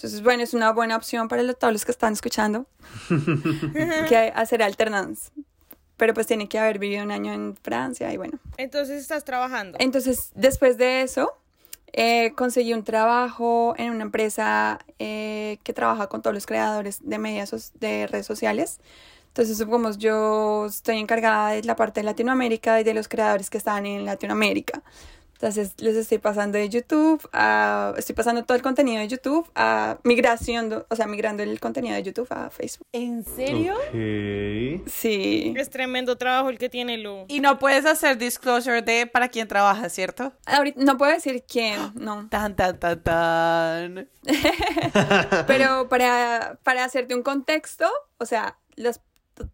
entonces bueno, es una buena opción para los- todos los que están escuchando [LAUGHS] que hacer alternance. Pero pues tiene que haber vivido un año en Francia y bueno. Entonces estás trabajando. Entonces, después de eso, eh, conseguí un trabajo en una empresa eh, que trabaja con todos los creadores de medios so- de redes sociales. Entonces, supongamos, yo estoy encargada de la parte de Latinoamérica y de los creadores que están en Latinoamérica. Entonces, les estoy pasando de YouTube a, estoy pasando todo el contenido de YouTube a migración, o sea, migrando el contenido de YouTube a Facebook. ¿En serio? Ok. Sí. Es tremendo trabajo el que tiene Lu. Y no puedes hacer disclosure de para quién trabajas, ¿cierto? Ahorita no puedo decir quién, [GASPS] no. Tan, tan, tan, tan. [LAUGHS] Pero para, para hacerte un contexto, o sea, los,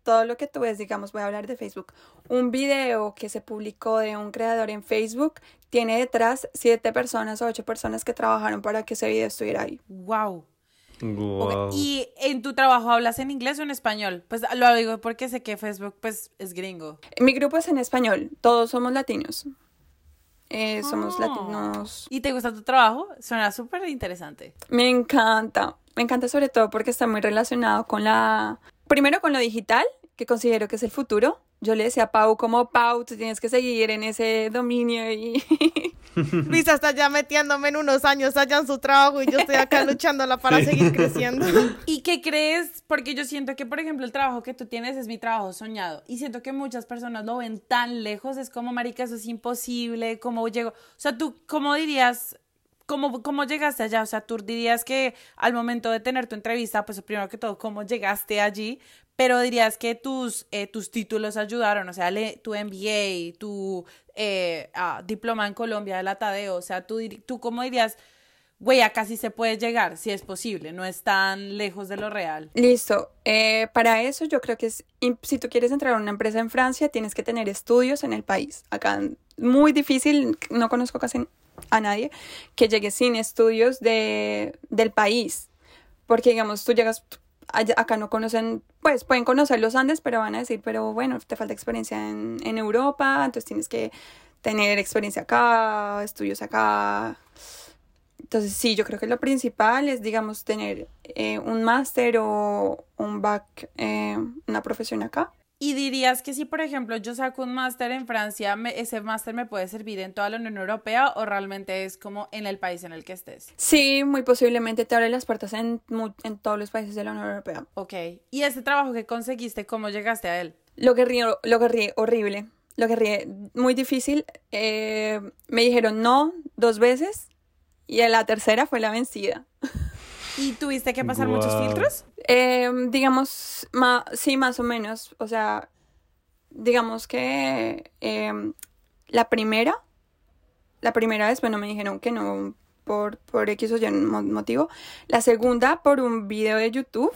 todo lo que tú ves, digamos, voy a hablar de Facebook. Un video que se publicó de un creador en Facebook tiene detrás siete personas o ocho personas que trabajaron para que ese video estuviera ahí. Wow. Wow. ¿Y en tu trabajo hablas en inglés o en español? Pues lo digo porque sé que Facebook pues es gringo. Mi grupo es en español, todos somos latinos. Eh, somos Ah. latinos. ¿Y te gusta tu trabajo? Suena súper interesante. Me encanta, me encanta sobre todo porque está muy relacionado con la, primero con lo digital, que considero que es el futuro. Yo le decía a Pau como Pau, tú tienes que seguir en ese dominio y [LAUGHS] Luisa está ya metiéndome en unos años allá en su trabajo y yo estoy acá [LAUGHS] luchándola para seguir creciendo. [LAUGHS] ¿Y qué crees? Porque yo siento que, por ejemplo, el trabajo que tú tienes es mi trabajo soñado. Y siento que muchas personas lo ven tan lejos. Es como, marica, eso es imposible. ¿Cómo llego? O sea, tú, ¿cómo dirías? ¿Cómo, ¿Cómo llegaste allá? O sea, tú dirías que al momento de tener tu entrevista, pues primero que todo, ¿cómo llegaste allí? Pero dirías que tus, eh, tus títulos ayudaron, o sea, le- tu MBA, tu eh, ah, diploma en Colombia de la Tadeo, o sea, tú, tú ¿cómo dirías? Güey, acá sí se puede llegar, si es posible, no es tan lejos de lo real. listo. Eh, para eso yo creo que es, si tú quieres entrar a una empresa en Francia, tienes que tener estudios en el país. Acá muy difícil, no conozco casi a nadie que llegue sin estudios de, del país. Porque digamos, tú llegas, acá no conocen, pues pueden conocer los Andes, pero van a decir, pero bueno, te falta experiencia en, en Europa, entonces tienes que tener experiencia acá, estudios acá. Entonces sí, yo creo que lo principal es, digamos, tener eh, un máster o un back, eh, una profesión acá. Y dirías que si, por ejemplo, yo saco un máster en Francia, me- ese máster me puede servir en toda la Unión Europea o realmente es como en el país en el que estés. Sí, muy posiblemente te abre las puertas en, en todos los países de la Unión Europea. Ok. ¿Y ese trabajo que conseguiste, cómo llegaste a él? Lo que río, lo que ríe horrible, lo que ríe muy difícil. eh, me dijeron no dos veces y la tercera fue la vencida. [LAUGHS] ¿Y tuviste que pasar muchos filtros? Eh, digamos, ma- sí, más o menos. O sea, digamos que eh, la primera, la primera vez, bueno, me dijeron que no por, por X o Y mo- motivo. La segunda, por un video de YouTube,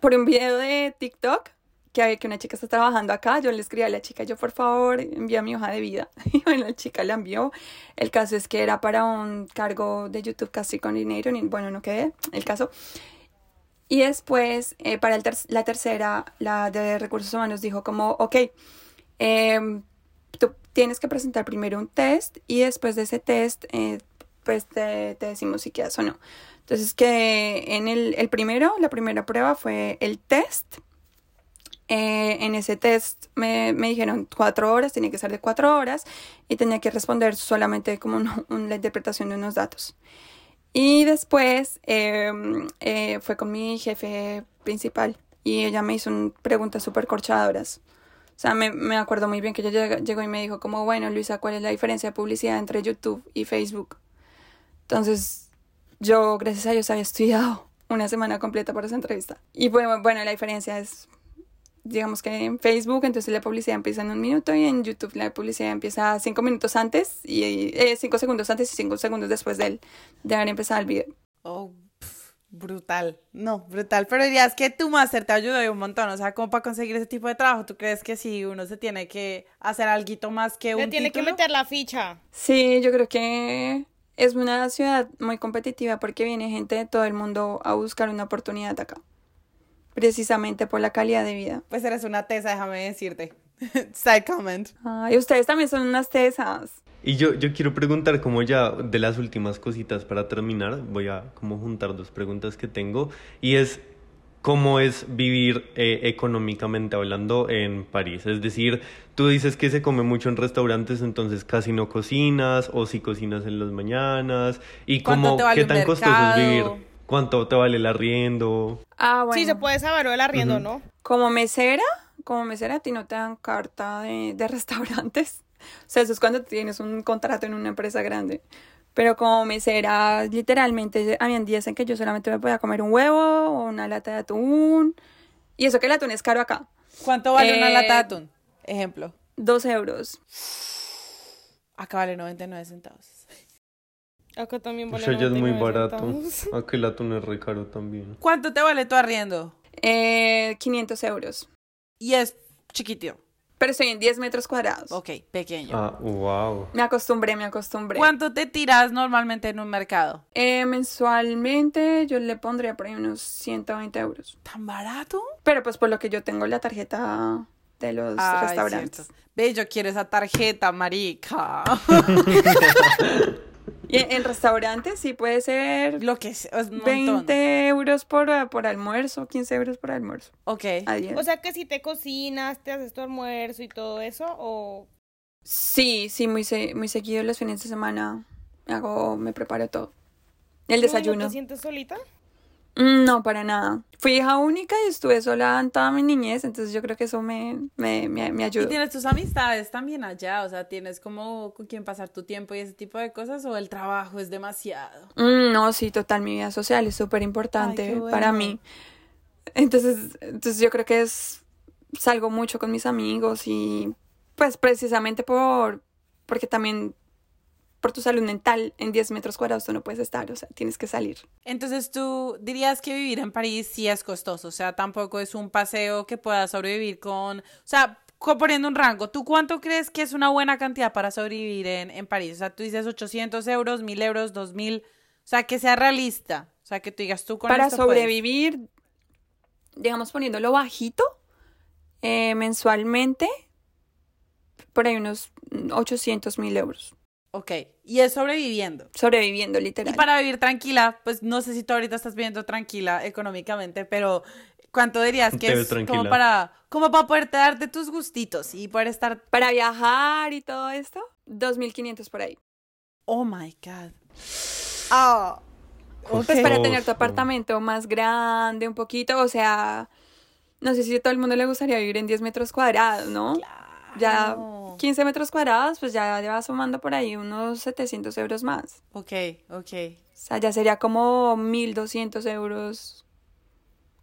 por un video de TikTok, que, que una chica está trabajando acá, yo le escribí a la chica, yo por favor envía mi hoja de vida. [LAUGHS] Y bueno, la chica la envió. El caso es que era para un cargo de YouTube Casting Coordinator y bueno, no quedé el caso. Y después, eh, para el ter la tercera, la de recursos humanos dijo como, ok, eh, tú tienes que presentar primero un test y después de ese test, eh, pues te, te, decimos si quedas o no. Entonces, que en el, el primero, la primera prueba fue el test eh, en ese test me, me, dijeron cuatro horas, tenía que ser de cuatro horas y tenía que responder solamente como [LAUGHS] una, interpretación de unos datos. Y después eh, eh, fue con mi jefe principal y ella me hizo un, preguntas súper corchadoras. O sea, me, me, acuerdo muy bien que ella llegó y me dijo como, bueno, Luisa, ¿cuál es la diferencia de publicidad entre YouTube y Facebook? Entonces, yo, gracias a Dios, había estudiado una semana completa para esa entrevista. Y bueno, bueno la diferencia es digamos que en Facebook, entonces la publicidad empieza en un minuto y en YouTube la publicidad empieza cinco minutos antes y eh, cinco segundos antes y cinco segundos después de, él, de haber empezado el video. Oh, pff, brutal. No, brutal. Pero dirías que tu máster te ayudó un montón. O sea, como para conseguir ese tipo de trabajo, ¿tú crees que si uno se tiene que hacer algo más que un Le tiene título? que meter la ficha. Sí, yo creo que es una ciudad muy competitiva porque viene gente de todo el mundo a buscar una oportunidad acá precisamente por la calidad de vida. Pues eres una tesa, déjame decirte. [LAUGHS] Side comment. Ay, ustedes también son unas tesas. Y yo, yo quiero preguntar como ya de las últimas cositas para terminar, voy a como juntar dos preguntas que tengo y es cómo es vivir eh, económicamente hablando en París. Es decir, tú dices que se come mucho en restaurantes, entonces casi no cocinas o si cocinas en las mañanas y cómo vale qué tan mercado? costoso es vivir. ¿Cuánto te vale el arriendo? Ah, bueno. Sí, se puede saber o el arriendo, Uh -huh. ¿no? Como mesera, como mesera a ti no te dan carta de, de [LAUGHS] restaurantes. O sea, eso es cuando tienes un contrato en una empresa grande. Pero como mesera, literalmente, habían días en que yo solamente me podía comer un huevo o una lata de atún. Y eso que el atún es caro acá. ¿Cuánto vale Eh, una lata de atún? Ejemplo. Dos euros. Acá vale 99 centavos. Acá también vale ya es muy 99 barato. centavos. [LAUGHS] Aquí el atún es re caro también. ¿Cuánto te vale tu arriendo? Eh, 500 euros. Y es chiquitito. Pero estoy en 10 metros cuadrados. Ok, pequeño. Ah, wow. Me acostumbré, me acostumbré. ¿Cuánto te tiras normalmente en un mercado? Eh, mensualmente yo le pondría por ahí unos 120 euros. ¿Tan barato? Pero pues por lo que yo tengo la tarjeta de los Ay, restaurantes. cierto. Ve, yo quiero esa tarjeta, marica. [LAUGHS] [LAUGHS] Y en, restaurantes sí puede ser Lo que es, es un montón. 20 euros por, por almuerzo, 15 euros por almuerzo. Ok. O sea que si te cocinas, te haces tu almuerzo y todo eso, o sí, sí, muy, se- muy seguido los fines de semana me hago, me preparo todo. El ¿no desayuno. te sientes solita? Mm, No, para nada. Fui hija única y estuve sola en toda mi niñez, entonces yo creo que eso me, me, me, me Y tienes tus amistades también allá, o sea, tienes como con quién pasar tu tiempo y ese tipo de cosas, o el trabajo es demasiado. Mm, no, sí, total, mi vida social es súper importante bueno. para mí. Entonces, entonces yo creo que es salgo mucho con mis amigos y pues precisamente por porque también por tu salud mental en 10 metros cuadrados tú no puedes estar, o sea, tienes que salir. Entonces tú dirías que vivir en París sí es costoso, o sea, tampoco es un paseo que puedas sobrevivir con, o sea, poniendo un rango, ¿tú cuánto crees que es una buena cantidad para sobrevivir en, en París? O sea, tú dices 800 euros, 1000 euros, 2000, o sea, que sea realista, o sea, que tú digas tú con Para esto puedes. sobrevivir, digamos poniéndolo bajito, eh, mensualmente, por ahí unos 800 mil euros, Ok, y es sobreviviendo. sobreviviendo literal. Y para vivir tranquila, pues no sé si tú ahorita estás viviendo tranquila económicamente, pero ¿cuánto dirías que Te es como para, como para poder darte tus gustitos y poder estar, Para viajar y todo esto, 2.500 por ahí. oh my god. Ah, Pues para tener tu apartamento más grande, un poquito, o sea, no sé si a todo el mundo le gustaría vivir en 10 metros cuadrados, ¿no? Ya claro. 15 metros cuadrados, pues ya, ya va sumando por ahí unos 700 euros más. Ok, ok. O sea, ya sería como 1.200 euros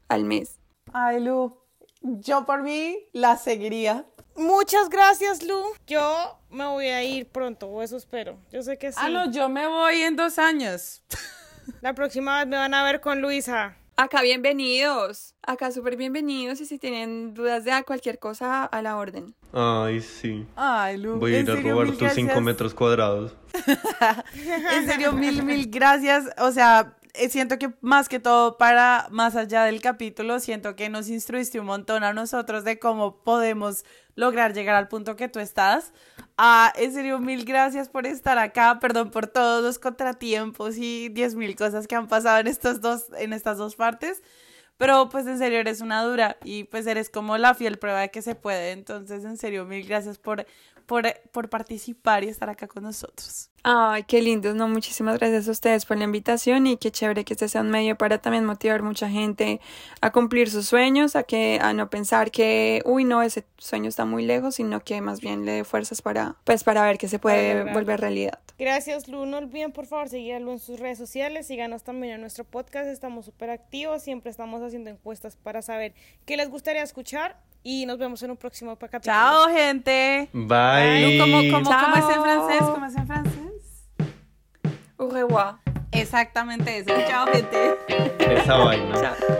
al mes. Ay, Lu, yo por mí la seguiría. Muchas gracias, Lu. Yo me voy a ir pronto, o eso espero. Yo sé que sí. Ah, no, yo me voy en dos años. La próxima vez me van a ver con Luisa. Acá bienvenidos. Acá súper bienvenidos. Y si tienen dudas de cualquier cosa, a la orden. Ay, sí. Ay, Lu. Voy a ir a serio, robar tus 5 gracias. metros cuadrados. [LAUGHS] En serio, mil, mil gracias. O sea, eh, siento que más que todo para más allá del capítulo, siento que nos instruiste un montón a nosotros de cómo podemos lograr llegar al punto que tú estás. Ah, en serio, mil gracias por estar acá. Perdón por todos los contratiempos y diez mil cosas que han pasado en estos dos, en estas dos partes. Pero pues en serio eres una dura y pues eres como la fiel prueba de que se puede. Entonces, en serio, mil gracias por, por, por participar y estar acá con nosotros. Ay, qué lindo, no, muchísimas gracias a ustedes por la invitación y qué chévere que este sea un medio para también motivar mucha gente a cumplir sus sueños, a que a no pensar que, uy, no, ese sueño está muy lejos, sino que más bien le dé fuerzas para, pues, para ver que se puede volver realidad. Gracias, Lu. No olviden, por favor, seguir a Lu en sus redes sociales. Síganos también en nuestro podcast. Estamos súper activos. Siempre estamos haciendo encuestas para saber qué les gustaría escuchar. Y nos vemos en un próximo capítulo. Chao, gente. Bye. Lu, ¿Cómo, cómo, cómo es en francés? ¿Cómo es en francés? Au revoir. Exactamente eso. Chao, gente. Esa vaina. Chao.